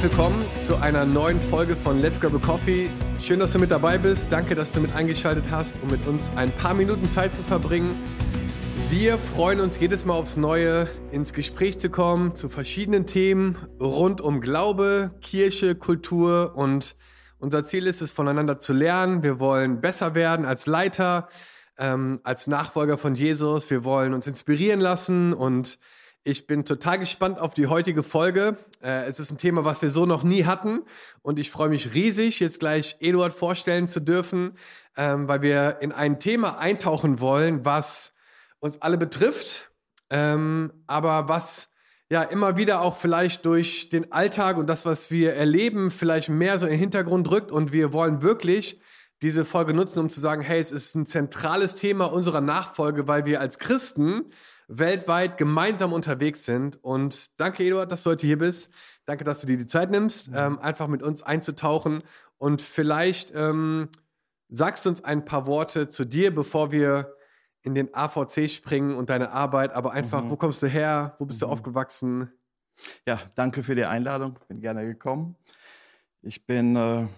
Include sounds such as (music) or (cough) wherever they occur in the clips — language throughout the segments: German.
herzlich willkommen zu einer neuen Folge von Let's Grab a Coffee. Schön, dass du mit dabei bist. Danke, dass du mit eingeschaltet hast, um mit uns ein paar Minuten Zeit zu verbringen. Wir freuen uns jedes Mal aufs Neue, ins Gespräch zu kommen zu verschiedenen Themen rund um Glaube, Kirche, Kultur und unser Ziel ist es, voneinander zu lernen. Wir wollen besser werden als Leiter, ähm, als Nachfolger von Jesus. Wir wollen uns inspirieren lassen und ich bin total gespannt auf die heutige Folge. Äh, es ist ein Thema, was wir so noch nie hatten. Und ich freue mich riesig, jetzt gleich Eduard vorstellen zu dürfen, ähm, weil wir in ein Thema eintauchen wollen, was uns alle betrifft, ähm, aber was ja immer wieder auch vielleicht durch den Alltag und das, was wir erleben, vielleicht mehr so in den Hintergrund rückt. Und wir wollen wirklich diese Folge nutzen, um zu sagen, hey, es ist ein zentrales Thema unserer Nachfolge, weil wir als Christen weltweit gemeinsam unterwegs sind. Und danke, Eduard, dass du heute hier bist. Danke, dass du dir die Zeit nimmst, mhm. ähm, einfach mit uns einzutauchen. Und vielleicht ähm, sagst du uns ein paar Worte zu dir, bevor wir in den AVC springen und deine Arbeit. Aber einfach, mhm. wo kommst du her? Wo bist mhm. du aufgewachsen? Ja, danke für die Einladung. Bin gerne gekommen. Ich bin äh,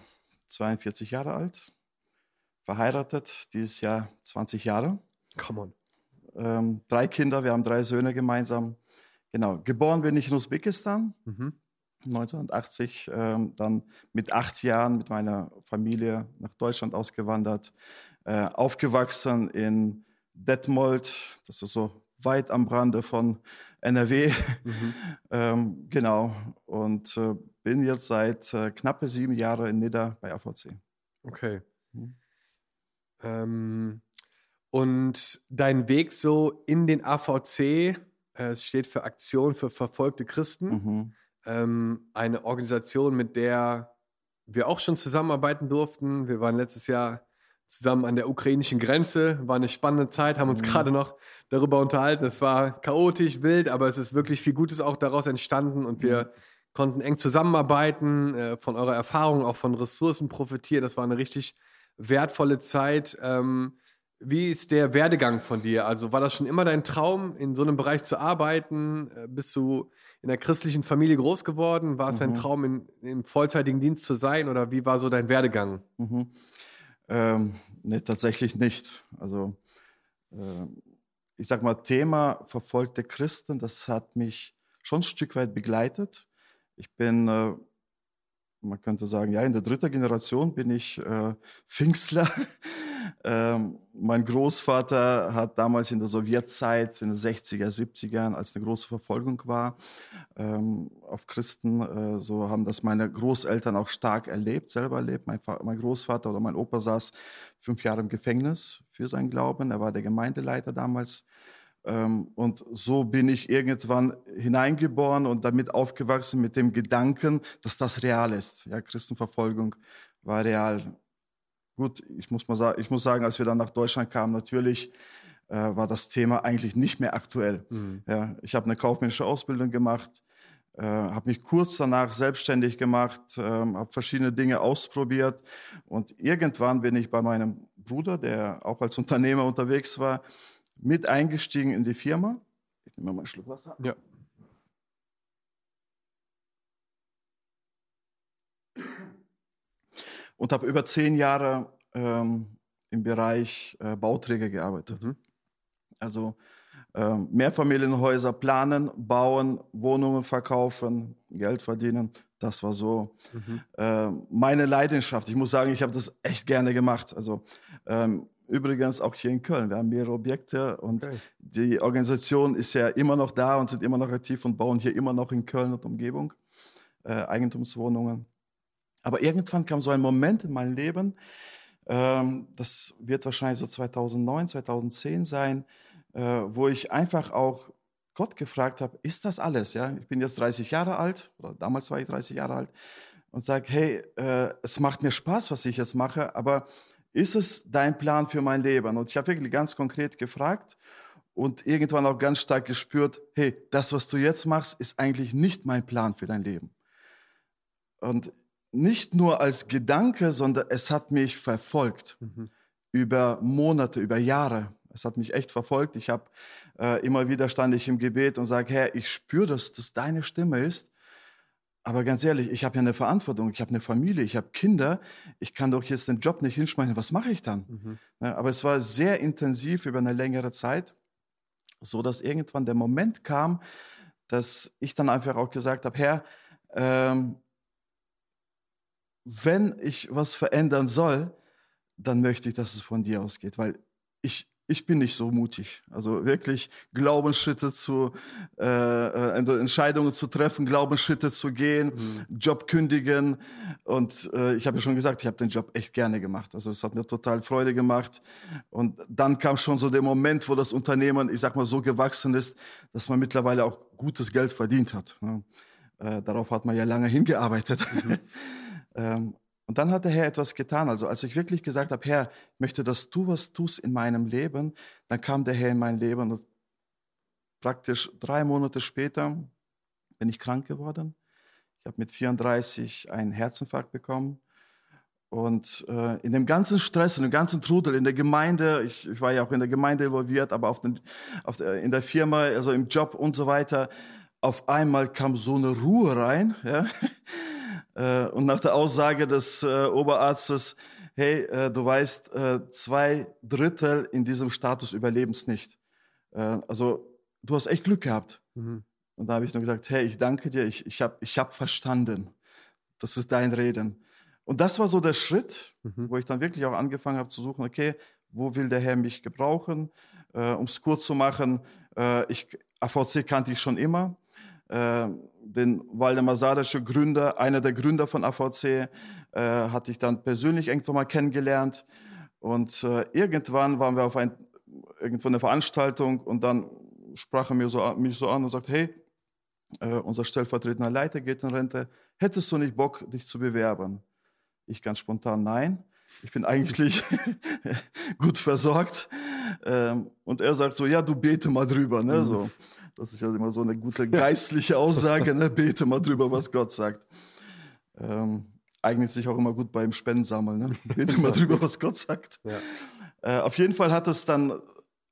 42 Jahre alt, verheiratet, dieses Jahr 20 Jahre. Come on ähm, drei Kinder, wir haben drei Söhne gemeinsam. Genau, geboren bin ich in Usbekistan, mhm. 1980, ähm, dann mit acht Jahren mit meiner Familie nach Deutschland ausgewandert, äh, aufgewachsen in Detmold, das ist so weit am Rande von NRW. Mhm. (laughs) ähm, genau, und äh, bin jetzt seit äh, knappe sieben Jahren in Nidda bei AVC. Okay. Mhm. Ähm, und dein Weg so in den AVC, äh, es steht für Aktion für verfolgte Christen, mhm. ähm, eine Organisation, mit der wir auch schon zusammenarbeiten durften. Wir waren letztes Jahr zusammen an der ukrainischen Grenze, war eine spannende Zeit, haben uns mhm. gerade noch darüber unterhalten. Es war chaotisch, wild, aber es ist wirklich viel Gutes auch daraus entstanden und wir mhm. konnten eng zusammenarbeiten, äh, von eurer Erfahrung, auch von Ressourcen profitieren. Das war eine richtig wertvolle Zeit. Ähm, wie ist der Werdegang von dir? Also war das schon immer dein Traum, in so einem Bereich zu arbeiten? Äh, bist du in der christlichen Familie groß geworden? War es mhm. dein Traum, in, im vollzeitigen Dienst zu sein? Oder wie war so dein Werdegang? Mhm. Ähm, nee, tatsächlich nicht. Also äh, ich sag mal, Thema verfolgte Christen, das hat mich schon ein Stück weit begleitet. Ich bin äh, man könnte sagen, ja, in der dritten Generation bin ich äh, Pfingstler. (laughs) ähm, mein Großvater hat damals in der Sowjetzeit, in den 60er, 70ern, als eine große Verfolgung war ähm, auf Christen, äh, so haben das meine Großeltern auch stark erlebt, selber erlebt. Mein, mein Großvater oder mein Opa saß fünf Jahre im Gefängnis für seinen Glauben. Er war der Gemeindeleiter damals und so bin ich irgendwann hineingeboren und damit aufgewachsen mit dem Gedanken, dass das real ist. Ja, Christenverfolgung war real. Gut, ich muss mal sagen, ich muss sagen, als wir dann nach Deutschland kamen, natürlich äh, war das Thema eigentlich nicht mehr aktuell. Mhm. Ja, ich habe eine kaufmännische Ausbildung gemacht, äh, habe mich kurz danach selbstständig gemacht, äh, habe verschiedene Dinge ausprobiert und irgendwann bin ich bei meinem Bruder, der auch als Unternehmer unterwegs war, mit eingestiegen in die Firma. Ich nehme mal einen Schluck Wasser. Ja. Und habe über zehn Jahre ähm, im Bereich äh, Bauträger gearbeitet. Mhm. Also ähm, Mehrfamilienhäuser planen, bauen, Wohnungen verkaufen, Geld verdienen. Das war so mhm. äh, meine Leidenschaft. Ich muss sagen, ich habe das echt gerne gemacht. Also ähm, Übrigens auch hier in Köln. Wir haben mehrere Objekte und okay. die Organisation ist ja immer noch da und sind immer noch aktiv und bauen hier immer noch in Köln und Umgebung äh, Eigentumswohnungen. Aber irgendwann kam so ein Moment in meinem Leben, ähm, das wird wahrscheinlich so 2009, 2010 sein, äh, wo ich einfach auch Gott gefragt habe, ist das alles? Ja, ich bin jetzt 30 Jahre alt, oder damals war ich 30 Jahre alt, und sage, hey, äh, es macht mir Spaß, was ich jetzt mache, aber ist es dein Plan für mein Leben? Und ich habe wirklich ganz konkret gefragt und irgendwann auch ganz stark gespürt, hey, das, was du jetzt machst, ist eigentlich nicht mein Plan für dein Leben. Und nicht nur als Gedanke, sondern es hat mich verfolgt mhm. über Monate, über Jahre. Es hat mich echt verfolgt. Ich habe äh, immer wieder stand ich im Gebet und sage, Herr, ich spüre, dass das deine Stimme ist. Aber ganz ehrlich, ich habe ja eine Verantwortung, ich habe eine Familie, ich habe Kinder, ich kann doch jetzt den Job nicht hinschmeißen, was mache ich dann? Mhm. Ja, aber es war sehr intensiv über eine längere Zeit, so dass irgendwann der Moment kam, dass ich dann einfach auch gesagt habe, Herr, ähm, wenn ich was verändern soll, dann möchte ich, dass es von dir ausgeht, weil ich, ich bin nicht so mutig. Also wirklich Glaubensschritte zu, äh, äh Entscheidungen zu treffen, Glaubensschritte zu gehen, mhm. Job kündigen. Und äh, ich habe ja schon gesagt, ich habe den Job echt gerne gemacht. Also es hat mir total Freude gemacht. Und dann kam schon so der Moment, wo das Unternehmen, ich sag mal, so gewachsen ist, dass man mittlerweile auch gutes Geld verdient hat. Ne? Äh, darauf hat man ja lange hingearbeitet. Mhm. (laughs) ähm, und dann hat der Herr etwas getan. Also als ich wirklich gesagt habe, Herr, ich möchte, dass du was tust in meinem Leben, dann kam der Herr in mein Leben und praktisch drei Monate später bin ich krank geworden. Ich habe mit 34 einen Herzinfarkt bekommen. Und äh, in dem ganzen Stress, in dem ganzen Trudel, in der Gemeinde, ich, ich war ja auch in der Gemeinde involviert, aber auf den, auf der, in der Firma, also im Job und so weiter, auf einmal kam so eine Ruhe rein. Ja? Äh, und nach der Aussage des äh, Oberarztes, hey, äh, du weißt, zwei Drittel in diesem Status überleben es nicht. also du hast echt Glück gehabt. Mhm. Und da habe ich nur gesagt, hey, ich danke dir, ich, ich habe ich hab verstanden. Das ist dein Reden. Und das war so der Schritt, mhm. wo ich dann wirklich auch angefangen habe zu suchen, okay, wo will der Herr mich gebrauchen? Äh, um es kurz zu machen, äh, ich, AVC kannte ich schon immer. Äh, den Waldemar Sadische Gründer, einer der Gründer von AVC, äh, hatte ich dann persönlich irgendwann mal kennengelernt. Und äh, irgendwann waren wir auf ein, irgendwo eine Veranstaltung und dann sprach er mir so, mich so an und sagt, hey, äh, unser stellvertretender Leiter geht in Rente, hättest du nicht Bock, dich zu bewerben? Ich ganz spontan, nein. Ich bin eigentlich (laughs) gut versorgt. Ähm, und er sagt so, ja, du bete mal drüber. Ne? So. Das ist ja immer so eine gute geistliche Aussage. Ne? (laughs) Bete mal drüber, was Gott sagt. Ähm, eignet sich auch immer gut beim Spendensammeln. Ne? (laughs) Bete mal drüber, was Gott sagt. Ja. Äh, auf jeden Fall hat es dann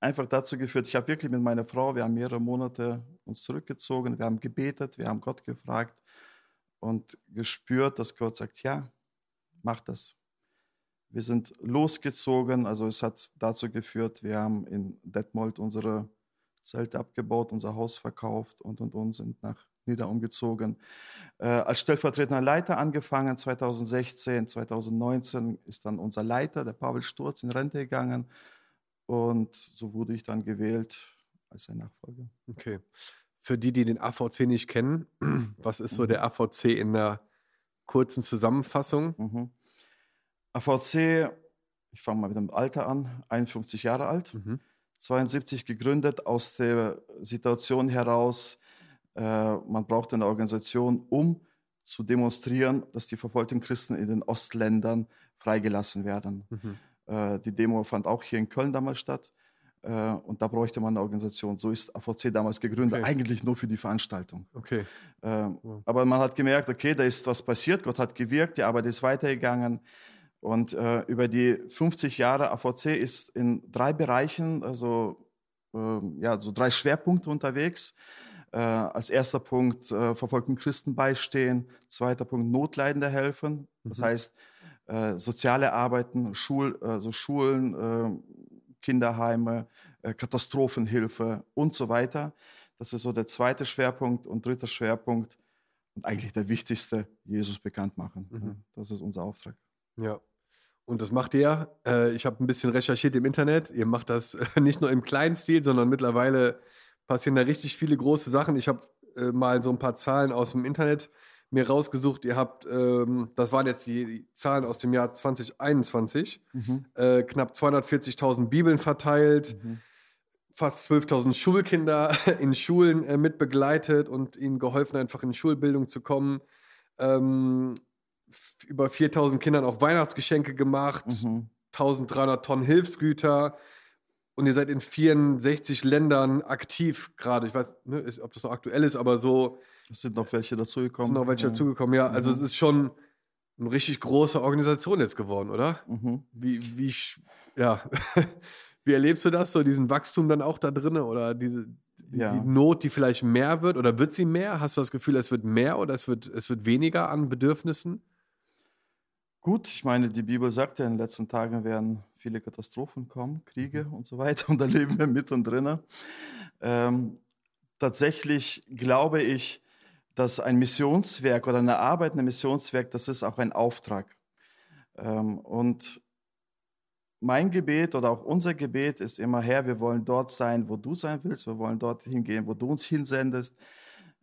einfach dazu geführt, ich habe wirklich mit meiner Frau, wir haben mehrere Monate uns zurückgezogen, wir haben gebetet, wir haben Gott gefragt und gespürt, dass Gott sagt, ja, mach das. Wir sind losgezogen, also es hat dazu geführt, wir haben in Detmold unsere Zelt abgebaut, unser Haus verkauft und und und sind nach Nieder umgezogen. Äh, als stellvertretender Leiter angefangen 2016, 2019 ist dann unser Leiter, der Pavel Sturz, in Rente gegangen und so wurde ich dann gewählt als sein Nachfolger. Okay. Für die, die den AVC nicht kennen, (clears throat) was ist so mhm. der AVC in der kurzen Zusammenfassung? Mhm. AVC, ich fange mal mit dem Alter an, 51 Jahre alt. Mhm 72 gegründet aus der Situation heraus, äh, man braucht eine Organisation, um zu demonstrieren, dass die verfolgten Christen in den Ostländern freigelassen werden. Mhm. Äh, die Demo fand auch hier in Köln damals statt. Äh, und da bräuchte man eine Organisation. So ist AVC damals gegründet, okay. eigentlich nur für die Veranstaltung. Okay. Äh, wow. Aber man hat gemerkt, okay, da ist was passiert, Gott hat gewirkt, die Arbeit ist weitergegangen. Und äh, über die 50 Jahre AVC ist in drei Bereichen, also äh, ja, so drei Schwerpunkte unterwegs. Äh, als erster Punkt äh, verfolgten Christen beistehen, zweiter Punkt Notleidende helfen, das mhm. heißt äh, soziale Arbeiten, Schul, also Schulen, äh, Kinderheime, äh, Katastrophenhilfe und so weiter. Das ist so der zweite Schwerpunkt und dritter Schwerpunkt und eigentlich der wichtigste, Jesus bekannt machen. Mhm. Das ist unser Auftrag. Ja. Und das macht ihr. Äh, ich habe ein bisschen recherchiert im Internet. Ihr macht das äh, (laughs) nicht nur im kleinen Stil, sondern mittlerweile passieren da richtig viele große Sachen. Ich habe äh, mal so ein paar Zahlen aus dem Internet mir rausgesucht. Ihr habt, ähm, das waren jetzt die, Zahlen aus dem Jahr 2021, mhm. äh, knapp 240.000 Bibeln verteilt, mhm. fast 12.000 Schulkinder (laughs) in Schulen äh, mit begleitet und ihnen geholfen, einfach in Schulbildung zu kommen. Ähm, über 4000 Kindern auch Weihnachtsgeschenke gemacht, mhm. 1300 Tonnen Hilfsgüter und ihr seid in 64 Ländern aktiv gerade. Ich weiß, ne, ob das noch aktuell ist, aber so. Es sind noch welche dazugekommen. Es sind noch welche ja. dazugekommen, ja. Also mhm. es ist schon eine richtig große Organisation jetzt geworden, oder? Mhm. Wie, wie, ja. (laughs) wie erlebst du das, so diesen Wachstum dann auch da drin oder diese, ja. die Not, die vielleicht mehr wird oder wird sie mehr? Hast du das Gefühl, es wird mehr oder es wird, es wird weniger an Bedürfnissen? Gut, ich meine, die Bibel sagt ja, in den letzten Tagen werden viele Katastrophen kommen, Kriege mhm. und so weiter, (laughs) und da leben wir mittendrin. Ähm, tatsächlich glaube ich, dass ein Missionswerk oder eine Arbeit, ein Missionswerk, das ist auch ein Auftrag. Ähm, und mein Gebet oder auch unser Gebet ist immer, Herr, wir wollen dort sein, wo du sein willst, wir wollen dort hingehen, wo du uns hinsendest.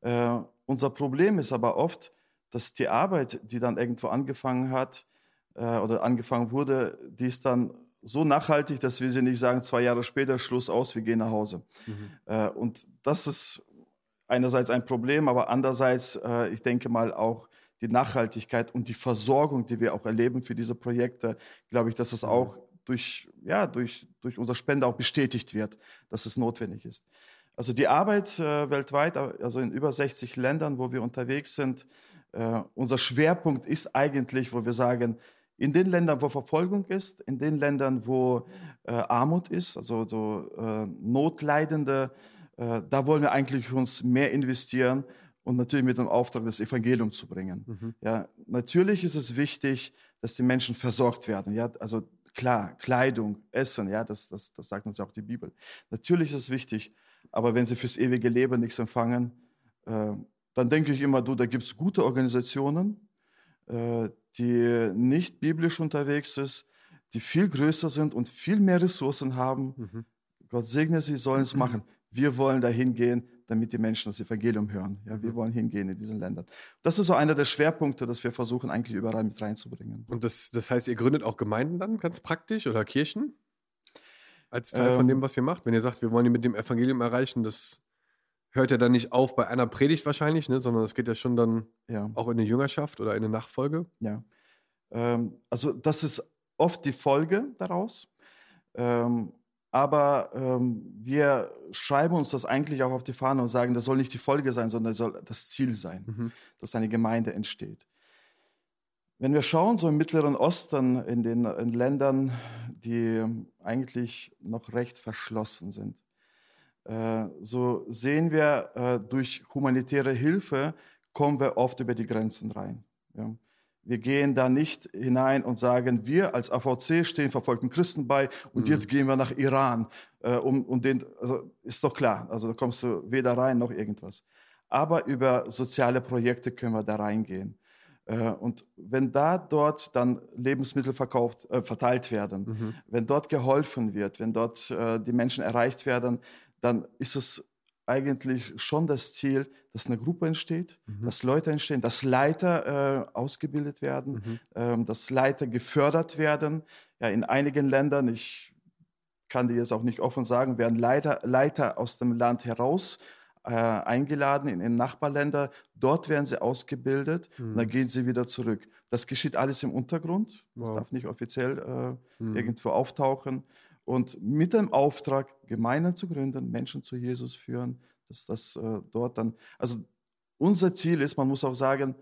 Äh, unser Problem ist aber oft, dass die Arbeit, die dann irgendwo angefangen hat äh, oder angefangen wurde, die ist dann so nachhaltig, dass wir sie nicht sagen, zwei Jahre später, Schluss aus, wir gehen nach Hause. Mhm. Äh, und das ist einerseits ein Problem, aber andererseits, äh, ich denke mal, auch die Nachhaltigkeit und die Versorgung, die wir auch erleben für diese Projekte, glaube ich, dass es mhm. auch durch, ja, durch, durch unsere Spende auch bestätigt wird, dass es notwendig ist. Also die Arbeit äh, weltweit, also in über 60 Ländern, wo wir unterwegs sind, äh, unser Schwerpunkt ist eigentlich, wo wir sagen, in den Ländern, wo Verfolgung ist, in den Ländern, wo äh, Armut ist, also so äh, Notleidende, äh, da wollen wir eigentlich uns mehr investieren und natürlich mit dem Auftrag, das Evangelium zu bringen. Mhm. Ja, natürlich ist es wichtig, dass die Menschen versorgt werden. Ja, also Klar, Kleidung, Essen, ja, das, das, das sagt uns ja auch die Bibel. Natürlich ist es wichtig, aber wenn sie fürs ewige Leben nichts empfangen, äh, dann denke ich immer, du, da gibt es gute Organisationen, äh, die nicht biblisch unterwegs ist, die viel größer sind und viel mehr Ressourcen haben. Mhm. Gott segne sie, sollen es mhm. machen. Wir wollen dahin gehen, damit die Menschen das Evangelium hören. Ja, wir wollen hingehen in diesen Ländern. Das ist so einer der Schwerpunkte, dass wir versuchen, eigentlich überall mit reinzubringen. Und das, das heißt, ihr gründet auch Gemeinden dann ganz praktisch oder Kirchen? Als Teil ähm, von dem, was ihr macht? Wenn ihr sagt, wir wollen die mit dem Evangelium erreichen, das hört ja dann nicht auf bei einer Predigt wahrscheinlich, ne, sondern es geht ja schon dann ja. auch in eine Jüngerschaft oder in eine Nachfolge. Ja. Ähm, also das ist oft die Folge daraus. Ähm, aber ähm, wir schreiben uns das eigentlich auch auf die Fahne und sagen, das soll nicht die Folge sein, sondern das soll das Ziel sein, mhm. dass eine Gemeinde entsteht. Wenn wir schauen, so im Mittleren Osten, in den in Ländern, die eigentlich noch recht verschlossen sind, so sehen wir, äh, durch humanitäre Hilfe kommen wir oft über die Grenzen rein. Wir gehen da nicht hinein und sagen, wir als AVC stehen verfolgten Christen bei und mhm. jetzt gehen wir nach Iran. Äh, um, um den, also ist doch klar, also da kommst du weder rein noch irgendwas. Aber über soziale Projekte können wir da reingehen. Äh, und wenn da dort dann Lebensmittel verkauft, äh, verteilt werden, mhm. wenn dort geholfen wird, wenn dort äh, die Menschen erreicht werden, dann ist es eigentlich schon das Ziel, dass eine Gruppe entsteht, mhm. dass Leute entstehen, dass Leiter äh, ausgebildet werden, mhm. ähm, dass Leiter gefördert werden. Ja, in einigen Ländern, ich kann dir jetzt auch nicht offen sagen, werden Leiter, Leiter aus dem Land heraus äh, eingeladen in, in Nachbarländer. Dort werden sie ausgebildet mhm. und dann gehen sie wieder zurück. Das geschieht alles im Untergrund. Das wow. darf nicht offiziell äh, mhm. irgendwo auftauchen und mit dem Auftrag, Gemeinden zu gründen, Menschen zu Jesus führen, dass das äh, dort dann, also unser Ziel ist, man muss auch sagen,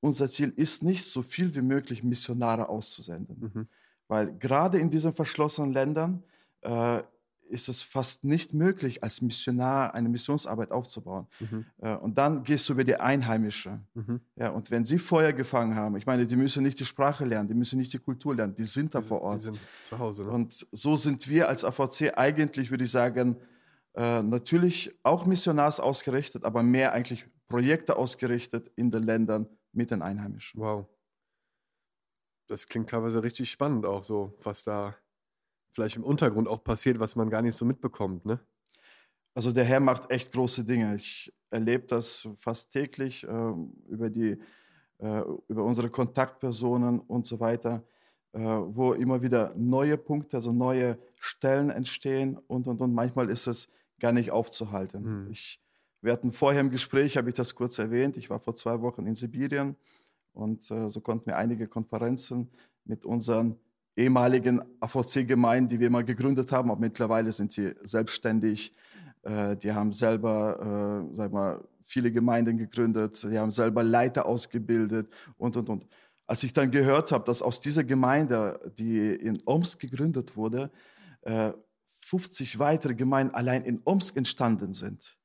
unser Ziel ist nicht, so viel wie möglich Missionare auszusenden. Mhm. Weil gerade in diesen verschlossenen Ländern äh, ist es fast nicht möglich, als Missionar eine Missionsarbeit aufzubauen. Mhm. Äh, und dann gehst du über die Einheimische. Mhm. Ja, und wenn sie Feuer gefangen haben, ich meine, die müssen nicht die Sprache lernen, die müssen nicht die Kultur lernen, die sind da die, vor Ort. Die sind zu Hause. Ne? Und so sind wir als AVC eigentlich, würde ich sagen, äh, natürlich auch missionars ausgerichtet, aber mehr eigentlich Projekte ausgerichtet in den Ländern mit den Einheimischen. Wow. Das klingt teilweise richtig spannend auch so, was da vielleicht im Untergrund auch passiert, was man gar nicht so mitbekommt, ne? Also der Herr macht echt große Dinge. Ich erlebe das fast täglich äh, über, die, äh, über unsere Kontaktpersonen und so weiter, äh, wo immer wieder neue Punkte, also neue Stellen entstehen und, und, und. Manchmal ist es gar nicht aufzuhalten. Hm. Ich, wir hatten vorher im Gespräch, habe ich das kurz erwähnt, ich war vor zwei Wochen in Sibirien und äh, so konnten wir einige Konferenzen mit unseren ehemaligen AVC-Gemeinden, die wir mal gegründet haben, aber mittlerweile sind sie selbstständig. Äh, die haben selber, äh, sag mal, viele Gemeinden gegründet, die haben selber Leiter ausgebildet und, und, und. Als ich dann gehört habe, dass aus dieser Gemeinde, die in Omsk gegründet wurde, äh, 50 weitere Gemeinden allein in Omsk entstanden sind,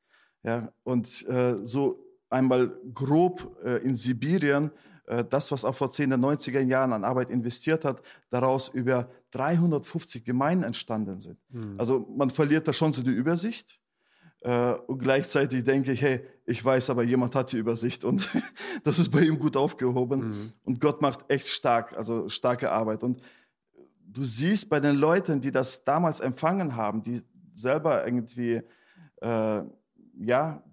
Ja, und äh, so einmal grob äh, in Sibirien, das, was auch vor 10 der 90er Jahren an Arbeit investiert hat, daraus über 350 Gemeinden entstanden sind. Mhm. Also man verliert da schon so die Übersicht. Äh, und gleichzeitig denke ich, hey, ich weiß aber, jemand hat die Übersicht und (laughs) das ist bei ihm gut aufgehoben. Mhm. Und Gott macht echt stark, also starke Arbeit. Und du siehst bei den Leuten, die das damals empfangen haben, die selber irgendwie, äh, ja,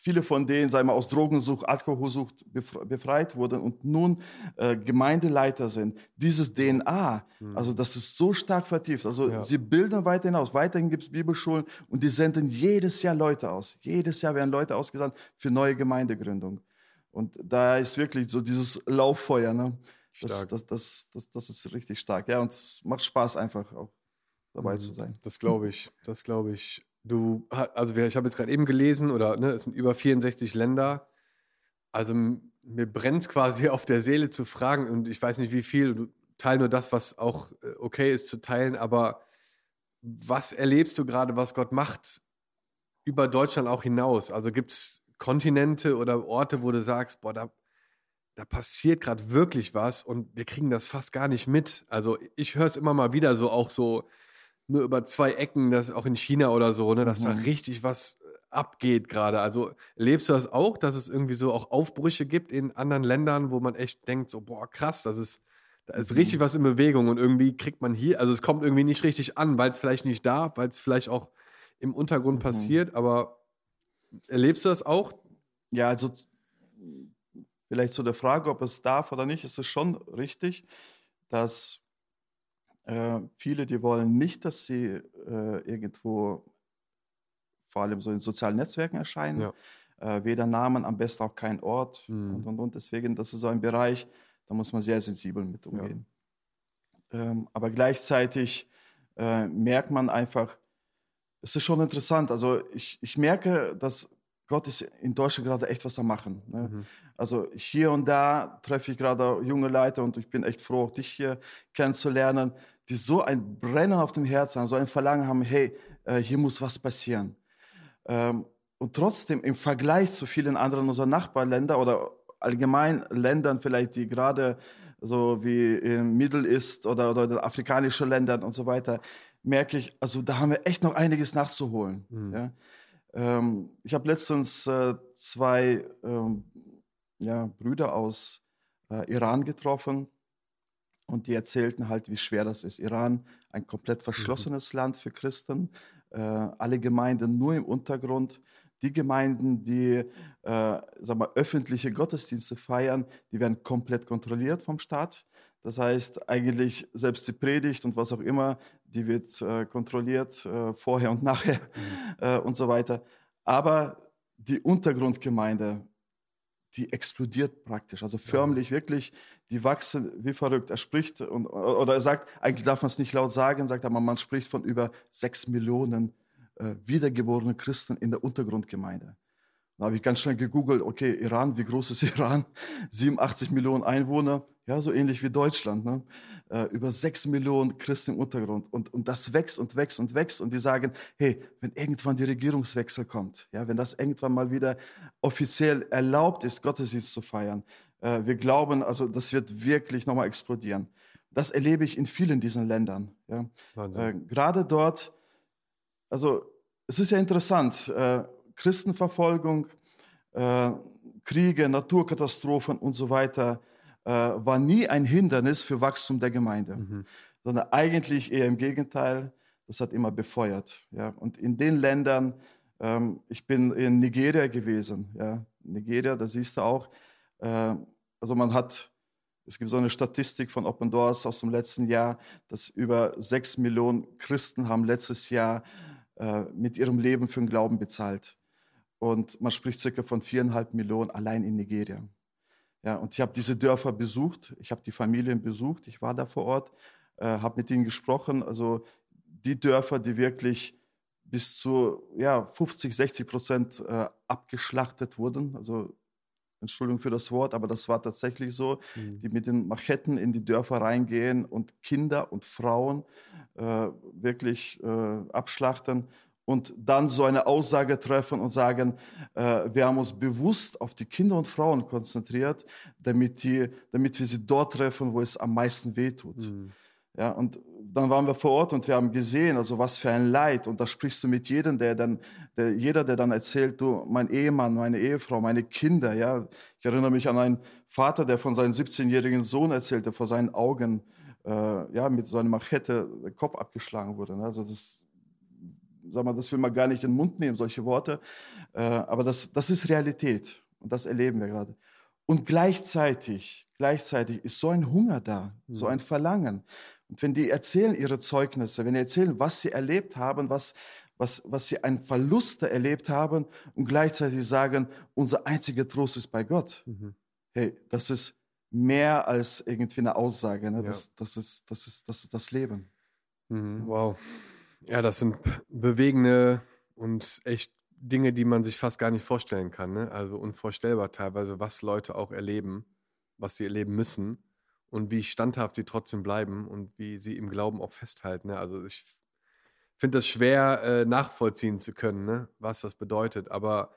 viele von denen, sagen wir, aus Drogensucht, Alkoholsucht befreit wurden und nun äh, Gemeindeleiter sind. Dieses DNA, mhm. also das ist so stark vertieft. Also ja. sie bilden weiterhin aus. Weiterhin gibt es Bibelschulen und die senden jedes Jahr Leute aus. Jedes Jahr werden Leute ausgesandt für neue Gemeindegründung. Und da ist wirklich so dieses Lauffeuer. Ne? Das, das, das, das, das ist richtig stark. Ja, und es macht Spaß einfach auch dabei mhm. zu sein. Das glaube ich. Das glaube ich. Du, also ich habe jetzt gerade eben gelesen, oder ne, es sind über 64 Länder. Also mir brennt es quasi (laughs) auf der Seele zu fragen, und ich weiß nicht wie viel, du teil nur das, was auch äh, okay ist zu teilen, aber was erlebst du gerade, was Gott macht über Deutschland auch hinaus? Also gibt es Kontinente oder Orte, wo du sagst, boah, da, da passiert gerade wirklich was und wir kriegen das fast gar nicht mit. Also ich höre es immer mal wieder so auch so nur über zwei Ecken, das auch in China oder so, ne, dass mhm. da richtig was äh, abgeht gerade. Also lebst du das auch, dass es irgendwie so auch Aufbrüche gibt in anderen Ländern, wo man echt denkt, so, boah, krass, das ist, da ist mhm. richtig was in Bewegung und irgendwie kriegt man hier, also es kommt irgendwie nicht richtig an, weil es vielleicht nicht da, weil es vielleicht auch im Untergrund mhm. passiert, aber erlebst du das auch? Ja, also vielleicht zu der Frage, ob es darf oder nicht, ist es schon richtig, dass äh, viele, die wollen nicht, dass sie äh, irgendwo vor allem so in sozialen Netzwerken erscheinen. Ja. Äh, weder Namen, am besten auch kein Ort mhm. und, und, und. Deswegen, das ist so ein Bereich, da muss man sehr sensibel mit umgehen. Ja. Ähm, aber gleichzeitig äh, merkt man einfach, es ist schon interessant. Also ich, ich merke, dass Gott ist in Deutschland gerade echt was am Machen. Ne? Mhm. Also hier und da treffe ich gerade junge Leute und ich bin echt froh, dich hier kennenzulernen, die so ein Brennen auf dem Herzen haben, so ein Verlangen haben, hey, äh, hier muss was passieren. Ähm, und trotzdem im Vergleich zu vielen anderen unserer Nachbarländer oder allgemein Ländern vielleicht, die gerade so wie in Middle East oder, oder afrikanische Ländern und so weiter, merke ich, also da haben wir echt noch einiges nachzuholen. Mhm. Ja? Ähm, ich habe letztens äh, zwei ähm, ja, Brüder aus äh, Iran getroffen und die erzählten halt, wie schwer das ist. Iran, ein komplett mhm. verschlossenes mhm. Land für Christen, äh, alle Gemeinden nur im Untergrund. Die Gemeinden, die äh, sag mal, öffentliche Gottesdienste feiern, die werden komplett kontrolliert vom Staat. Das heißt, eigentlich selbst die Predigt und was auch immer, die wird äh, kontrolliert, äh, vorher und nachher mhm. äh, und so weiter. Aber die Untergrundgemeinde, die explodiert praktisch. Also förmlich ja. wirklich, die wachsen wie verrückt. Er spricht und, oder er sagt, eigentlich darf man es nicht laut sagen, sagt aber, man spricht von über sechs Millionen äh, wiedergeborenen Christen in der Untergrundgemeinde. Da habe ich ganz schnell gegoogelt, okay, Iran, wie groß ist (laughs) Iran? 87 Millionen Einwohner, ja, so ähnlich wie Deutschland. Ne? Äh, über 6 Millionen Christen im Untergrund. Und, und das wächst und wächst und wächst. Und die sagen, hey, wenn irgendwann die Regierungswechsel kommt, ja, wenn das irgendwann mal wieder offiziell erlaubt ist, Gottesdienst zu feiern, äh, wir glauben, also das wird wirklich nochmal explodieren. Das erlebe ich in vielen diesen Ländern. Ja? Äh, gerade dort, also es ist ja interessant, äh, Christenverfolgung, äh, Kriege, Naturkatastrophen und so weiter äh, war nie ein Hindernis für Wachstum der Gemeinde, mhm. sondern eigentlich eher im Gegenteil, das hat immer befeuert. Ja. Und in den Ländern, ähm, ich bin in Nigeria gewesen, ja. Nigeria, da siehst du auch, äh, also man hat, es gibt so eine Statistik von Open Doors aus dem letzten Jahr, dass über sechs Millionen Christen haben letztes Jahr äh, mit ihrem Leben für den Glauben bezahlt. Und man spricht circa von viereinhalb Millionen allein in Nigeria. Ja, und ich habe diese Dörfer besucht, ich habe die Familien besucht, ich war da vor Ort, äh, habe mit ihnen gesprochen. Also die Dörfer, die wirklich bis zu ja, 50, 60 Prozent äh, abgeschlachtet wurden. Also Entschuldigung für das Wort, aber das war tatsächlich so, mhm. die mit den Machetten in die Dörfer reingehen und Kinder und Frauen äh, wirklich äh, abschlachten und dann so eine Aussage treffen und sagen, äh, wir haben uns bewusst auf die Kinder und Frauen konzentriert, damit, die, damit wir sie dort treffen, wo es am meisten wehtut. Mhm. Ja, und dann waren wir vor Ort und wir haben gesehen, also was für ein Leid. Und da sprichst du mit jedem, der dann, der, jeder, der dann erzählt, du, mein Ehemann, meine Ehefrau, meine Kinder, ja. Ich erinnere mich an einen Vater, der von seinem 17-jährigen Sohn erzählte, vor seinen Augen, äh, ja, mit so einer Machete der Kopf abgeschlagen wurde. Ne? Also das, sag mal, das will man gar nicht in den Mund nehmen, solche Worte. Äh, aber das, das ist Realität. Und das erleben wir gerade. Und gleichzeitig, gleichzeitig ist so ein Hunger da, mhm. so ein Verlangen. Und wenn die erzählen ihre Zeugnisse, wenn die erzählen, was sie erlebt haben, was, was, was sie an Verluste erlebt haben und gleichzeitig sagen, unser einziger Trost ist bei Gott. Mhm. Hey, das ist mehr als irgendwie eine Aussage. Ne? Ja. Das, das, ist, das, ist, das ist das Leben. Mhm. Wow. Ja, das sind bewegende und echt Dinge, die man sich fast gar nicht vorstellen kann. Ne? Also unvorstellbar teilweise, was Leute auch erleben, was sie erleben müssen und wie standhaft sie trotzdem bleiben und wie sie im Glauben auch festhalten. Ne? Also ich finde das schwer äh, nachvollziehen zu können, ne? was das bedeutet. Aber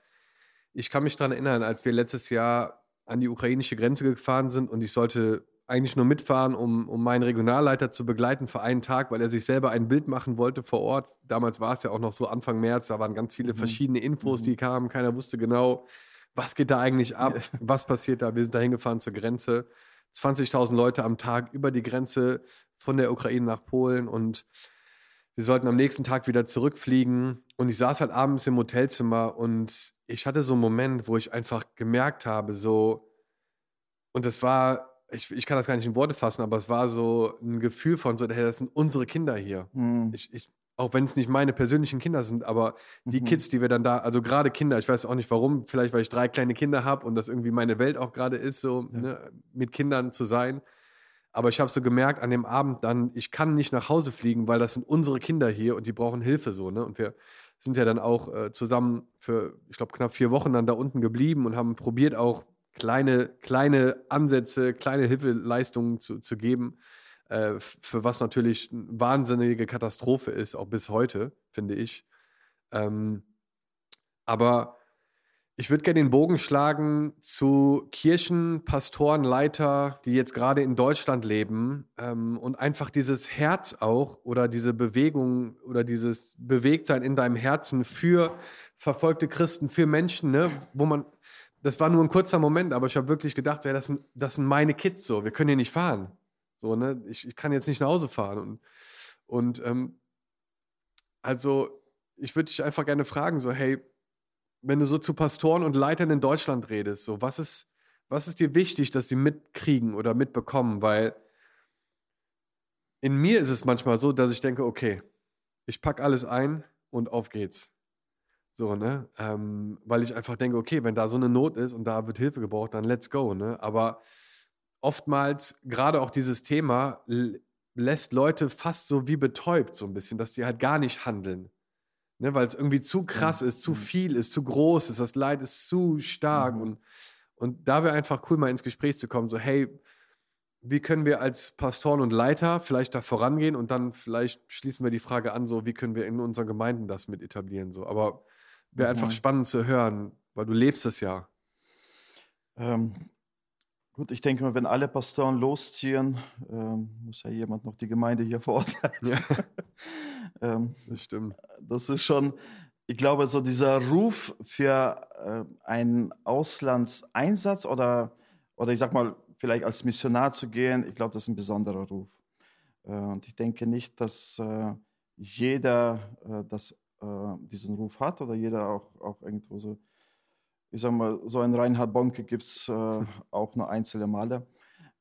ich kann mich daran erinnern, als wir letztes Jahr an die ukrainische Grenze gefahren sind und ich sollte eigentlich nur mitfahren, um, um meinen Regionalleiter zu begleiten für einen Tag, weil er sich selber ein Bild machen wollte vor Ort. Damals war es ja auch noch so Anfang März, da waren ganz viele mhm. verschiedene Infos, mhm. die kamen. Keiner wusste genau, was geht da eigentlich ab, was passiert da. Wir sind da hingefahren zur Grenze 20.000 Leute am Tag über die Grenze von der Ukraine nach Polen und wir sollten am nächsten Tag wieder zurückfliegen. Und ich saß halt abends im Hotelzimmer und ich hatte so einen Moment, wo ich einfach gemerkt habe, so, und das war, ich, ich kann das gar nicht in Worte fassen, aber es war so ein Gefühl von so, hey, das sind unsere Kinder hier. Mhm. Ich, ich auch wenn es nicht meine persönlichen Kinder sind, aber die mhm. Kids, die wir dann da, also gerade Kinder, ich weiß auch nicht warum, vielleicht weil ich drei kleine Kinder habe und das irgendwie meine Welt auch gerade ist, so ja. ne, mit Kindern zu sein. Aber ich habe so gemerkt an dem Abend dann, ich kann nicht nach Hause fliegen, weil das sind unsere Kinder hier und die brauchen Hilfe so, ne? Und wir sind ja dann auch äh, zusammen für, ich glaube, knapp vier Wochen dann da unten geblieben und haben probiert auch kleine, kleine Ansätze, kleine Hilfeleistungen zu, zu geben. Äh, für was natürlich eine wahnsinnige Katastrophe ist, auch bis heute, finde ich. Ähm, aber ich würde gerne den Bogen schlagen zu Kirchen, Pastoren, Leiter, die jetzt gerade in Deutschland leben ähm, und einfach dieses Herz auch oder diese Bewegung oder dieses Bewegtsein in deinem Herzen für verfolgte Christen, für Menschen, ne, wo man, das war nur ein kurzer Moment, aber ich habe wirklich gedacht, ja, das sind, das sind meine Kids so, wir können hier nicht fahren. So, ne? Ich, ich kann jetzt nicht nach Hause fahren. Und, und ähm, also, ich würde dich einfach gerne fragen: so, hey, wenn du so zu Pastoren und Leitern in Deutschland redest, so, was ist, was ist dir wichtig, dass sie mitkriegen oder mitbekommen? Weil in mir ist es manchmal so, dass ich denke, okay, ich packe alles ein und auf geht's. So, ne? Ähm, weil ich einfach denke, okay, wenn da so eine Not ist und da wird Hilfe gebraucht, dann let's go, ne? Aber oftmals gerade auch dieses Thema lässt Leute fast so wie betäubt, so ein bisschen, dass die halt gar nicht handeln. Ne, weil es irgendwie zu krass ist, zu mhm. viel ist, zu groß ist, das Leid ist zu stark. Mhm. Und, und da wäre einfach cool, mal ins Gespräch zu kommen, so, hey, wie können wir als Pastoren und Leiter vielleicht da vorangehen und dann vielleicht schließen wir die Frage an, so, wie können wir in unseren Gemeinden das mit etablieren, so. Aber wäre einfach mhm. spannend zu hören, weil du lebst es ja. Ähm, Gut, ich denke mal, wenn alle Pastoren losziehen, ähm, muss ja jemand noch die Gemeinde hier verurteilen. (laughs) Ja. (laughs) ähm, das stimmt. Das ist schon, ich glaube, so dieser Ruf für äh, einen Auslandseinsatz oder, oder ich sag mal, vielleicht als Missionar zu gehen, ich glaube, das ist ein besonderer Ruf. Äh, und ich denke nicht, dass äh, jeder äh, das, äh, diesen Ruf hat oder jeder auch, auch irgendwo so ich sage mal, so ein Reinhard Bonke gibt es äh, (laughs) auch nur einzelne Male.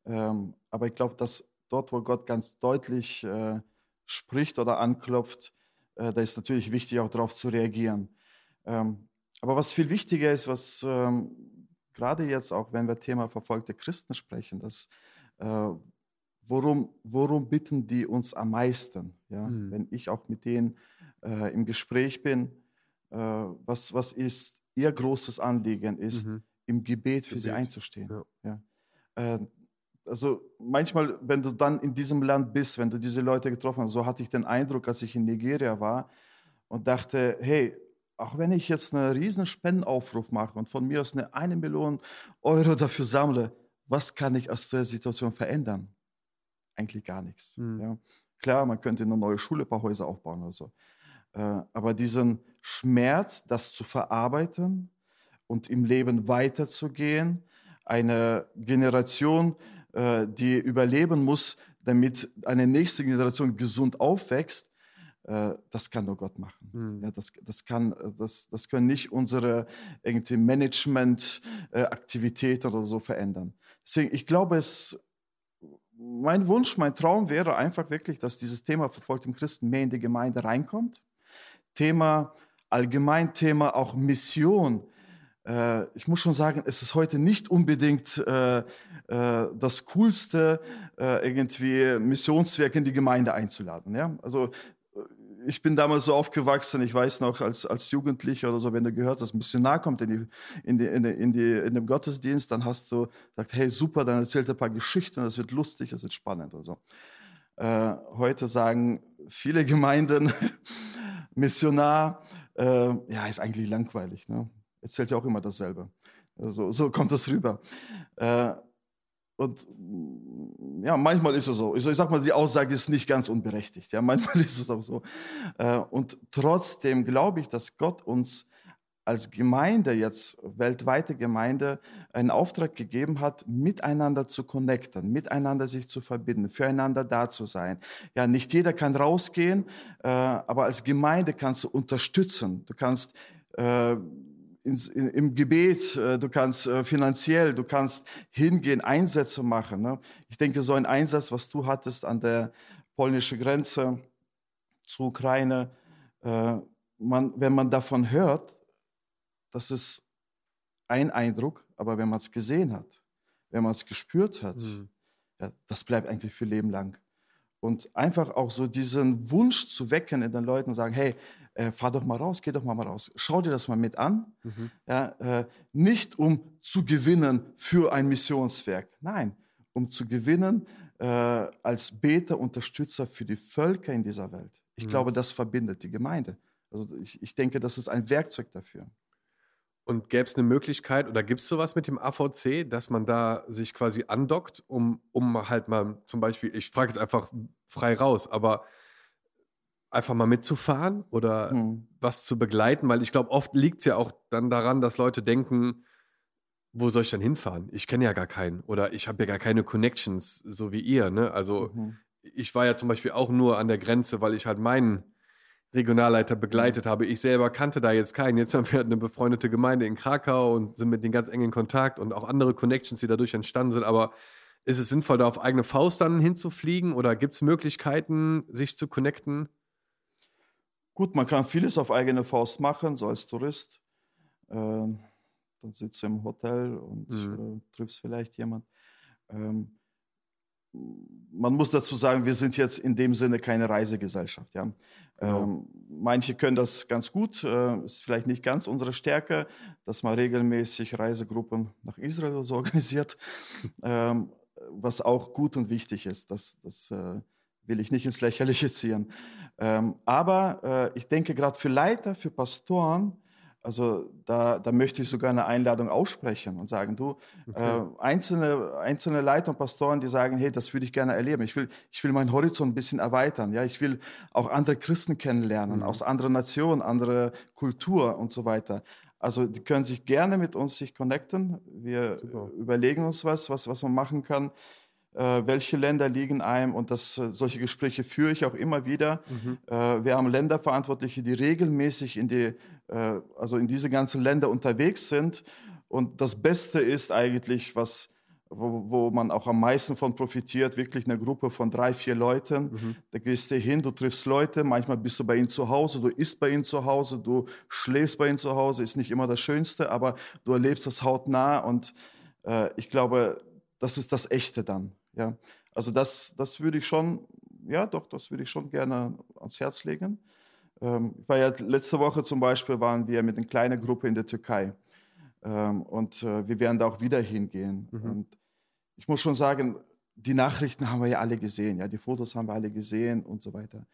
Ähm, aber ich glaube, dass dort, wo Gott ganz deutlich äh, spricht oder anklopft, äh, da ist natürlich wichtig, auch darauf zu reagieren. Ähm, aber was viel wichtiger ist, was ähm, gerade jetzt auch, wenn wir Thema verfolgte Christen sprechen, dass äh, worum, worum bitten die uns am meisten? Ja? Mhm. Wenn ich auch mit denen äh, im Gespräch bin, äh, was, was ist ihr großes Anliegen ist, mhm. im Gebet für Gebet. sie einzustehen. Ja. ja. Äh, also manchmal, wenn du dann in diesem Land bist, wenn du diese Leute getroffen hast, so hatte ich den Eindruck, als ich in Nigeria war und dachte, hey, auch wenn ich jetzt einen riesen Spendenaufruf mache und von mir aus eine eine Million Euro dafür sammle, was kann ich aus der Situation verändern? Eigentlich gar nichts. Mhm. Ja. Klar, man könnte eine neue Schule, ein paar Häuser aufbauen oder so. Äh, aber diesen Schmerz, das zu verarbeiten und im Leben weiterzugehen, eine Generation, äh, die überleben muss, damit eine nächste Generation gesund aufwächst, äh, das kann nur Gott machen. Mhm. Ja, das, das, kann, das, das können nicht unsere irgendwie Management-Aktivitäten oder so verändern. Deswegen, ich glaube, es, mein Wunsch, mein Traum wäre einfach wirklich, dass dieses Thema verfolgten Christen mehr in die Gemeinde reinkommt. Thema, allgemein Thema auch Mission. Äh, ich muss schon sagen, es ist heute nicht unbedingt äh, äh, das Coolste, äh, irgendwie Missionswerk in die Gemeinde einzuladen. Ja? Also ich bin damals so aufgewachsen, ich weiß noch, als, als Jugendlicher oder so, wenn du gehört hast, Missionar kommt in, die, in, die, in, die, in, die, in den Gottesdienst, dann hast du gesagt, hey, super, dann erzählt er ein paar Geschichten, das wird lustig, das wird spannend und so. Äh, heute sagen viele Gemeinden, (laughs) Missionar, äh, ja, ist eigentlich langweilig. Ne? Erzählt ja auch immer dasselbe. Also, so kommt das rüber. Äh, und ja, manchmal ist es so. Ich sag mal, die Aussage ist nicht ganz unberechtigt. Ja, manchmal (laughs) ist es auch so. Äh, und trotzdem glaube ich, dass Gott uns als Gemeinde, jetzt weltweite Gemeinde, einen Auftrag gegeben hat, miteinander zu connecten, miteinander sich zu verbinden, füreinander da zu sein. Ja, nicht jeder kann rausgehen, äh, aber als Gemeinde kannst du unterstützen. Du kannst äh, ins, in, im Gebet, äh, du kannst äh, finanziell, du kannst hingehen, Einsätze machen. Ne? Ich denke, so ein Einsatz, was du hattest an der polnischen Grenze zur Ukraine, äh, man, wenn man davon hört, das ist ein Eindruck, aber wenn man es gesehen hat, wenn man es gespürt hat, mhm. ja, das bleibt eigentlich für Leben lang. Und einfach auch so diesen Wunsch zu wecken in den Leuten und sagen, hey, äh, fahr doch mal raus, geh doch mal, mal raus, schau dir das mal mit an. Mhm. Ja, äh, nicht um zu gewinnen für ein Missionswerk, nein, um zu gewinnen äh, als Beter, Unterstützer für die Völker in dieser Welt. Ich mhm. glaube, das verbindet die Gemeinde. Also ich, ich denke, das ist ein Werkzeug dafür. Und gäbe es eine Möglichkeit oder gibt es sowas mit dem AVC, dass man da sich quasi andockt, um, um halt mal zum Beispiel, ich frage jetzt einfach frei raus, aber einfach mal mitzufahren oder hm. was zu begleiten, weil ich glaube, oft liegt es ja auch dann daran, dass Leute denken, wo soll ich denn hinfahren? Ich kenne ja gar keinen oder ich habe ja gar keine Connections, so wie ihr. Ne? Also mhm. ich war ja zum Beispiel auch nur an der Grenze, weil ich halt meinen Regionalleiter begleitet mhm. habe. Ich selber kannte da jetzt keinen. Jetzt haben wir eine befreundete Gemeinde in Krakau und sind mit denen ganz eng in Kontakt und auch andere Connections, die dadurch entstanden sind. Aber ist es sinnvoll, da auf eigene Faust dann hinzufliegen oder gibt es Möglichkeiten, sich zu connecten? Gut, man kann vieles auf eigene Faust machen, so als Tourist. Äh, dann sitzt du im Hotel und mhm. äh, triffst vielleicht jemand. Ähm, man muss dazu sagen, wir sind jetzt in dem Sinne keine Reisegesellschaft. Ja? Genau. Ähm, manche können das ganz gut, äh, ist vielleicht nicht ganz unsere Stärke, dass man regelmäßig Reisegruppen nach Israel so (laughs) organisiert, ähm, was auch gut und wichtig ist. Das, das äh, will ich nicht ins Lächerliche ziehen. Ähm, aber äh, ich denke gerade für Leiter, für Pastoren, also da, da möchte ich sogar eine Einladung aussprechen und sagen, du, okay. äh, einzelne, einzelne Leiter und Pastoren, die sagen, hey, das würde ich gerne erleben. Ich will, ich will meinen Horizont ein bisschen erweitern. Ja, ich will auch andere Christen kennenlernen, mhm. aus anderen Nationen, andere Kultur und so weiter. Also die können sich gerne mit uns sich connecten. Wir Super. überlegen uns was, was, was man machen kann äh, welche Länder liegen einem und das, äh, solche Gespräche führe ich auch immer wieder. Mhm. Äh, wir haben Länderverantwortliche, die regelmäßig in, die, äh, also in diese ganzen Länder unterwegs sind und das Beste ist eigentlich, was, wo, wo man auch am meisten von profitiert, wirklich eine Gruppe von drei, vier Leuten. Mhm. Da gehst du hin, du triffst Leute, manchmal bist du bei ihnen zu Hause, du isst bei ihnen zu Hause, du schläfst bei ihnen zu Hause, ist nicht immer das Schönste, aber du erlebst das hautnah und äh, ich glaube, das ist das Echte dann. Ja, also das, das würde ich schon, ja doch, das würde ich schon gerne ans Herz legen. Ähm, ich war ja letzte Woche zum Beispiel waren wir mit einer kleinen Gruppe in der Türkei ähm, und äh, wir werden da auch wieder hingehen. Mhm. Und ich muss schon sagen, die Nachrichten haben wir ja alle gesehen, ja, die Fotos haben wir alle gesehen und so weiter.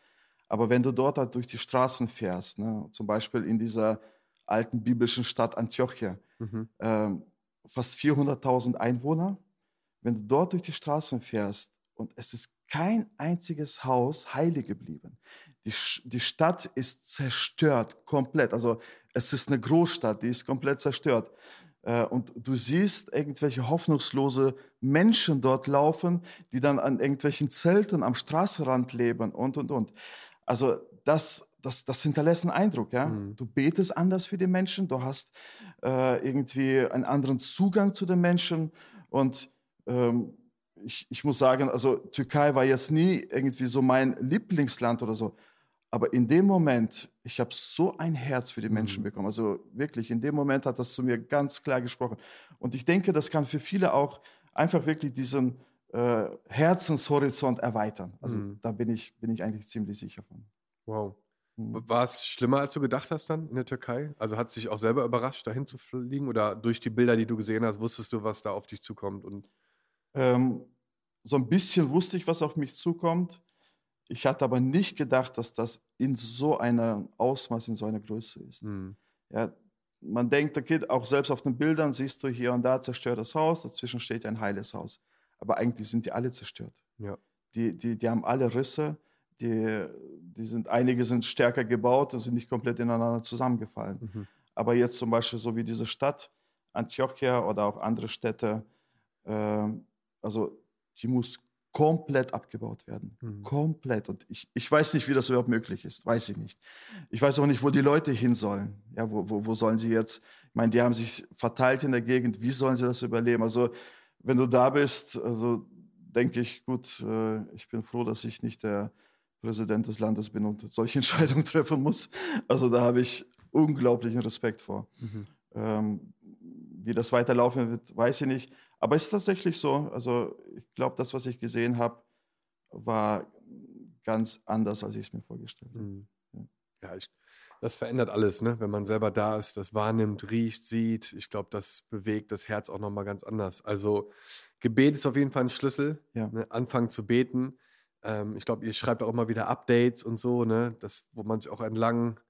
Aber wenn du dort halt durch die Straßen fährst, ne, zum Beispiel in dieser alten biblischen Stadt Antiochia, mhm. ähm, fast 400.000 Einwohner, wenn du dort durch die Straßen fährst und es ist kein einziges Haus heilig geblieben. Die, die Stadt ist zerstört, komplett. Also es ist eine Großstadt, die ist komplett zerstört. Äh, und du siehst irgendwelche hoffnungslose Menschen dort laufen, die dann an irgendwelchen Zelten am Straßenrand leben und, und, und. Also das, das, das hinterlässt einen Eindruck. Ja? Mhm. Du betest anders für die Menschen, du hast äh, irgendwie einen anderen Zugang zu den Menschen. Und ähm, ich, ich muss sagen, also Türkei war jetzt nie irgendwie so mein Lieblingsland oder so. Aber in dem Moment, ich habe so ein Herz für die Menschen mhm. bekommen. Also wirklich, in dem Moment hat das zu mir ganz klar gesprochen. Und ich denke, das kann für viele auch einfach wirklich diesen äh, Herzenshorizont erweitern. Also mhm. da bin ich, bin ich eigentlich ziemlich sicher von. Wow. Mhm. War es schlimmer, als du gedacht hast dann in der Türkei? Also hat es dich auch selber überrascht, dahin zu fliegen? Oder durch die Bilder, die du gesehen hast, wusstest du, was da auf dich zukommt? Und ähm, so ein bisschen wusste ich, was auf mich zukommt. Ich hatte aber nicht gedacht, dass das in so einem Ausmaß, in so einer Größe ist. Mhm. Ja, man denkt, okay, auch selbst auf den Bildern siehst du hier und da zerstörtes Haus, dazwischen steht ein heiles Haus. Aber eigentlich sind die alle zerstört. Ja. Die, die, die haben alle Risse, die, die sind, einige sind stärker gebaut und sind nicht komplett ineinander zusammengefallen. Mhm. Aber jetzt zum Beispiel so wie diese Stadt, Antiochia oder auch andere Städte, äh, also die muss komplett abgebaut werden. Mhm. Komplett. Und ich, ich weiß nicht, wie das überhaupt möglich ist. Weiß ich nicht. Ich weiß auch nicht, wo die Leute hin sollen. Ja, wo, wo, wo sollen sie jetzt? Ich meine, die haben sich verteilt in der Gegend. Wie sollen sie das überleben? Also, wenn du da bist, also denke ich, gut, äh, ich bin froh, dass ich nicht der Präsident des Landes bin und solche (laughs) Entscheidungen treffen muss. Also da habe ich unglaublichen Respekt vor. Mhm. Ähm, wie das weiterlaufen wird, weiß ich nicht. Aber es ist tatsächlich so. Also ich glaube, das, was ich gesehen habe, war ganz anders, als ich es mir vorgestellt habe. Mhm. Ja, ich, das verändert alles, ne? wenn man selber da ist, das wahrnimmt, riecht, sieht. Ich glaube, das bewegt das Herz auch nochmal ganz anders. Also Gebet ist auf jeden Fall ein Schlüssel. Ja. Ne? Anfangen zu beten. Ähm, ich glaube, ihr schreibt auch immer wieder Updates und so, ne? das, wo man sich auch entlang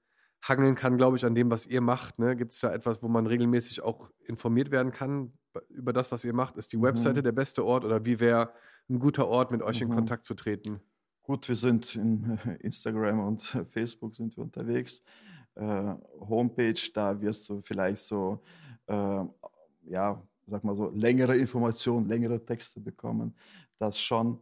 hangeln kann, glaube ich, an dem, was ihr macht. Ne? Gibt es da etwas, wo man regelmäßig auch informiert werden kann über das, was ihr macht? Ist die mhm. Webseite der beste Ort oder wie wäre ein guter Ort, mit euch mhm. in Kontakt zu treten? Gut, wir sind in (laughs) Instagram und (laughs) Facebook sind wir unterwegs. Äh, Homepage, da wirst du vielleicht so, äh, ja, sag mal so, längere Informationen, längere Texte bekommen. Das schon.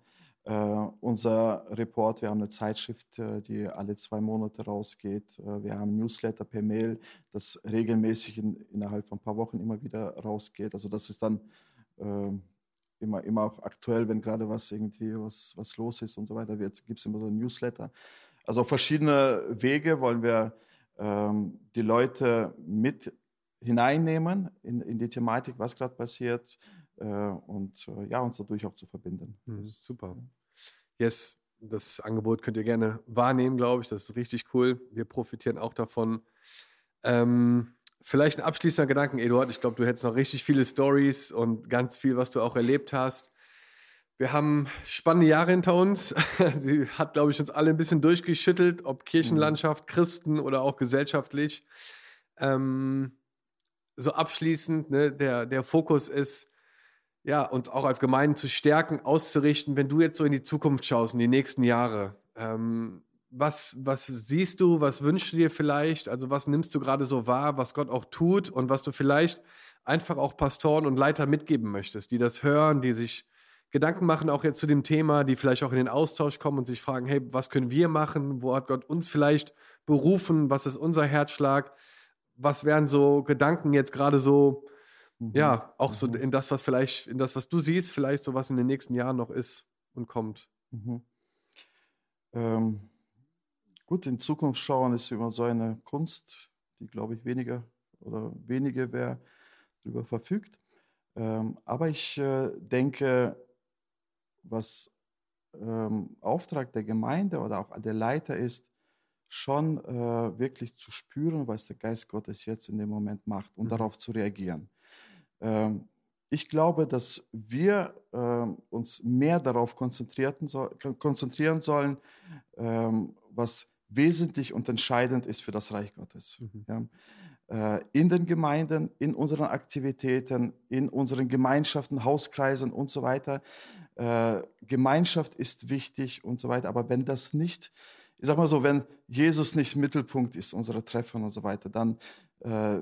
Uh, unser Report, wir haben eine Zeitschrift, äh, die alle zwei Monate rausgeht. Uh, wir haben ein Newsletter per Mail, das regelmäßig in, innerhalb von ein paar Wochen immer wieder rausgeht. Also das ist dann uh, immer, immer auch aktuell, wenn gerade was irgendwie was, was los ist und so weiter, gibt es immer so ein Newsletter. Also auf verschiedene Wege wollen wir ähm, die Leute mit hineinnehmen in, in die Thematik, was gerade passiert, und ja, uns dadurch auch zu verbinden. Mhm, super yes, das Angebot könnt ihr gerne wahrnehmen, glaube ich. Das ist richtig cool. Wir profitieren auch davon. Ähm, vielleicht ein abschließender Gedanken, Eduard. Ich glaube, du hättest noch richtig viele Stories und ganz viel, was du auch erlebt hast. Wir haben spannende Jahre hinter uns. (laughs) Sie hat, glaube ich, uns alle ein bisschen durchgeschüttelt, ob Kirchenlandschaft, mhm. Christen oder auch gesellschaftlich. Ähm, so abschließend, ne, der, der Fokus ist, ja, und auch als Gemeinden zu stärken, auszurichten, wenn du jetzt so in die Zukunft schaust, in die nächsten Jahre. Ähm, was, was siehst du, was wünschst du dir vielleicht? Also was nimmst du gerade so wahr, was Gott auch tut und was du vielleicht einfach auch Pastoren und Leiter mitgeben möchtest, die das hören, die sich Gedanken machen auch jetzt zu dem Thema, die vielleicht auch in den Austausch kommen und sich fragen, hey, was können wir machen? Wo hat Gott uns vielleicht berufen? Was ist unser Herzschlag? Was wären so Gedanken jetzt gerade so, Mhm. Ja, auch so mhm. in das, was vielleicht, in das, was du siehst, vielleicht so was in den nächsten Jahren noch ist und kommt. Mhm. Ähm, gut, in Zukunft schauen ist immer so eine Kunst, die, glaube ich, weniger oder wenige wer darüber verfügt. Ähm, aber ich äh, denke, was ähm, Auftrag der Gemeinde oder auch der Leiter ist, schon äh, wirklich zu spüren, was der Geist Gottes jetzt in dem Moment macht und mhm. darauf zu reagieren. Ähm, ich glaube, dass wir ähm, uns mehr darauf konzentrieren sollen, ähm, was wesentlich und entscheidend ist für das Reich Gottes. Mhm. Äh, in den Gemeinden, in unseren Aktivitäten, in unseren Gemeinschaften, Hauskreisen und so weiter. Äh, Gemeinschaft ist wichtig und so weiter. Aber wenn das nicht, ich sag mal so, wenn Jesus nicht Mittelpunkt ist unserer Treffen und so weiter, dann äh,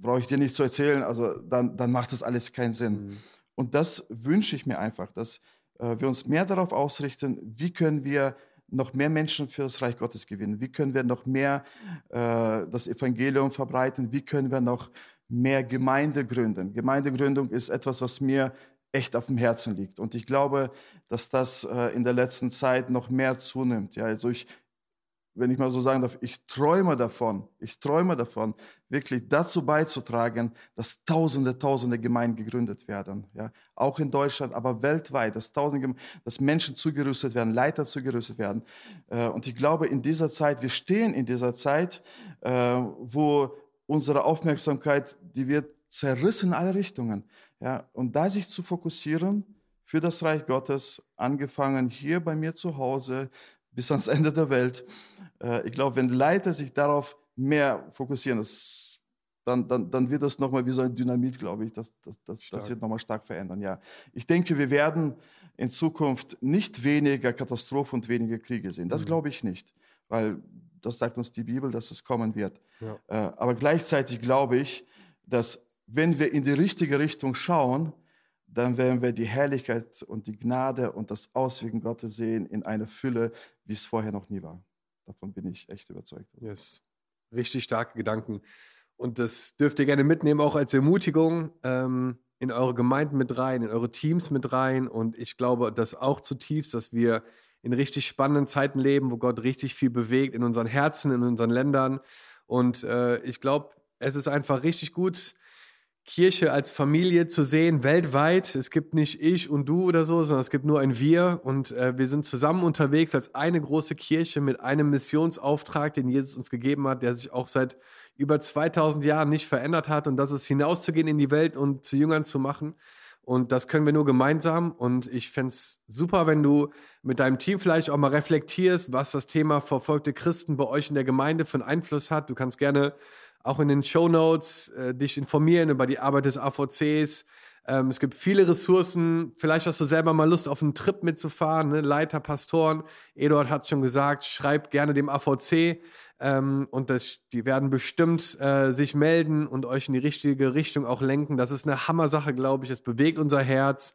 brauche ich dir nicht zu erzählen, also dann, dann macht das alles keinen Sinn. Mhm. Und das wünsche ich mir einfach, dass äh, wir uns mehr darauf ausrichten, wie können wir noch mehr Menschen für das Reich Gottes gewinnen, wie können wir noch mehr äh, das Evangelium verbreiten, wie können wir noch mehr Gemeinde gründen. Gemeindegründung ist etwas, was mir echt auf dem Herzen liegt. Und ich glaube, dass das äh, in der letzten Zeit noch mehr zunimmt. Ja, also ich, wenn ich mal so sagen darf, ich träume davon, ich träume davon, wirklich dazu beizutragen, dass tausende, tausende Gemeinden gegründet werden. Ja? Auch in Deutschland, aber weltweit, dass, tausende, dass Menschen zugerüstet werden, Leiter zugerüstet werden. Äh, und ich glaube, in dieser Zeit, wir stehen in dieser Zeit, äh, wo unsere Aufmerksamkeit, die wird zerrissen in alle Richtungen. Ja? Und da sich zu fokussieren, für das Reich Gottes, angefangen hier bei mir zu Hause, bis ans (laughs) Ende der Welt. Äh, ich glaube, wenn Leiter sich darauf mehr fokussieren, dann, dann, dann wird das nochmal wie so ein Dynamit, glaube ich. Das, das, das, das wird nochmal stark verändern. Ja. Ich denke, wir werden in Zukunft nicht weniger Katastrophen und weniger Kriege sehen. Das mhm. glaube ich nicht, weil das sagt uns die Bibel, dass es kommen wird. Ja. Äh, aber gleichzeitig glaube ich, dass wenn wir in die richtige Richtung schauen, dann werden wir die Herrlichkeit und die Gnade und das Auswirken Gottes sehen in einer Fülle, wie es vorher noch nie war. Davon bin ich echt überzeugt. Yes. Richtig starke Gedanken. Und das dürft ihr gerne mitnehmen, auch als Ermutigung ähm, in eure Gemeinden mit rein, in eure Teams mit rein. Und ich glaube das auch zutiefst, dass wir in richtig spannenden Zeiten leben, wo Gott richtig viel bewegt in unseren Herzen, in unseren Ländern. Und äh, ich glaube, es ist einfach richtig gut, Kirche als Familie zu sehen, weltweit. Es gibt nicht ich und du oder so, sondern es gibt nur ein Wir und äh, wir sind zusammen unterwegs als eine große Kirche mit einem Missionsauftrag, den Jesus uns gegeben hat, der sich auch seit über 2000 Jahren nicht verändert hat und das ist hinauszugehen in die Welt und zu Jüngern zu machen. Und das können wir nur gemeinsam. Und ich fände es super, wenn du mit deinem Team vielleicht auch mal reflektierst, was das Thema verfolgte Christen bei euch in der Gemeinde für einen Einfluss hat. Du kannst gerne auch in den Show Notes äh, dich informieren über die Arbeit des AVCs. Ähm, es gibt viele Ressourcen. Vielleicht hast du selber mal Lust, auf einen Trip mitzufahren. Ne? Leiter, Pastoren. Eduard hat schon gesagt, schreib gerne dem AVC. Ähm, und das, die werden bestimmt äh, sich melden und euch in die richtige Richtung auch lenken. Das ist eine Hammersache, glaube ich. Es bewegt unser Herz.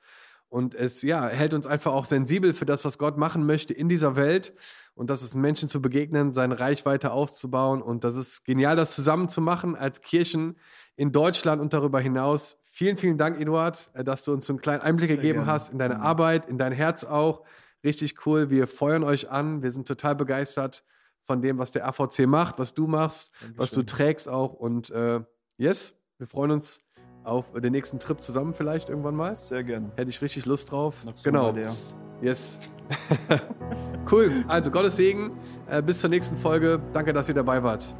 Und es ja, hält uns einfach auch sensibel für das, was Gott machen möchte in dieser Welt. Und das ist Menschen zu begegnen, seine Reichweite aufzubauen. Und das ist genial, das zusammen zu machen als Kirchen in Deutschland und darüber hinaus. Vielen, vielen Dank, Eduard, äh, dass du uns so einen kleinen Einblick Sehr gegeben gerne. hast in deine Arbeit, in dein Herz auch. Richtig cool. Wir feuern euch an. Wir sind total begeistert von dem, was der AVC macht, was du machst, Dankeschön. was du trägst auch. Und äh, yes, wir freuen uns auf den nächsten Trip zusammen vielleicht irgendwann mal. Sehr gerne. Hätte ich richtig Lust drauf. Nach genau. Somalia. Yes. (laughs) cool. Also Gottes Segen. Äh, bis zur nächsten Folge. Danke, dass ihr dabei wart.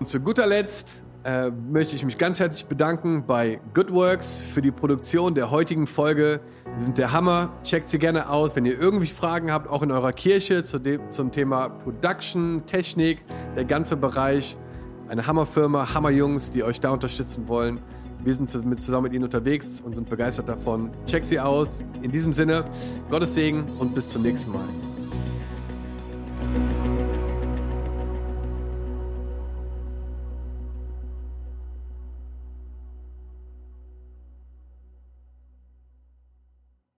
Und zu guter Letzt äh, möchte ich mich ganz herzlich bedanken bei Goodworks für die Produktion der heutigen Folge. Die sind der Hammer. Checkt sie gerne aus, wenn ihr irgendwie Fragen habt, auch in eurer Kirche zu dem, zum Thema Production, Technik, der ganze Bereich. Eine Hammerfirma, Hammerjungs, die euch da unterstützen wollen. Wir sind zusammen mit Ihnen unterwegs und sind begeistert davon. Check sie aus. In diesem Sinne, Gottes Segen und bis zum nächsten Mal.